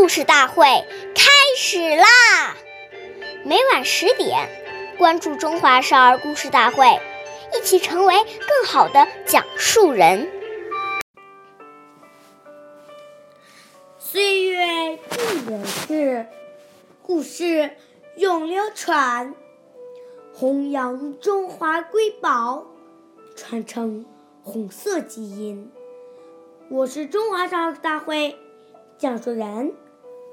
故事大会开始啦！每晚十点，关注《中华少儿故事大会》，一起成为更好的讲述人。岁月不人事，故事永流传，弘扬中华瑰宝，传承红色基因。我是中华少儿大会讲述人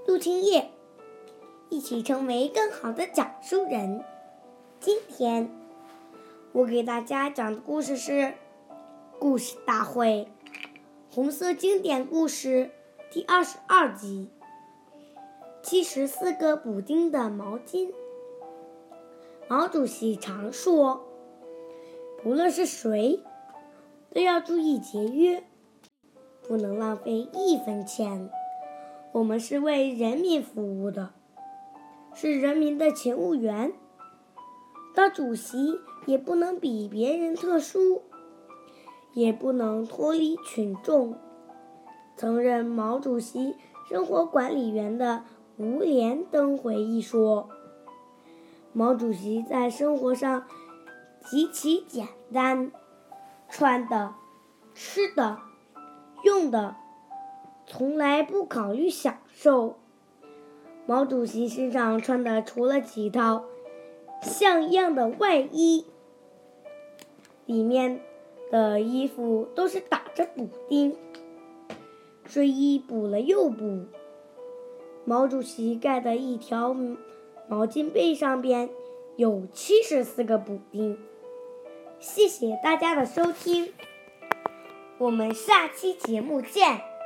陆清叶，一起成为更好的讲述人。今天我给大家讲的故事是《故事大会》红色经典故事第二十二集：七十四个补丁的毛巾。毛主席常说，不论是谁，都要注意节约。不能浪费一分钱。我们是为人民服务的，是人民的勤务员。当主席也不能比别人特殊，也不能脱离群众。曾任毛主席生活管理员的吴连登回忆说：“毛主席在生活上极其简单，穿的、吃的。”用的从来不考虑享受。毛主席身上穿的除了几套像样的外衣，里面的衣服都是打着补丁，睡衣补了又补。毛主席盖的一条毛巾被上边有七十四个补丁。谢谢大家的收听。我们下期节目见。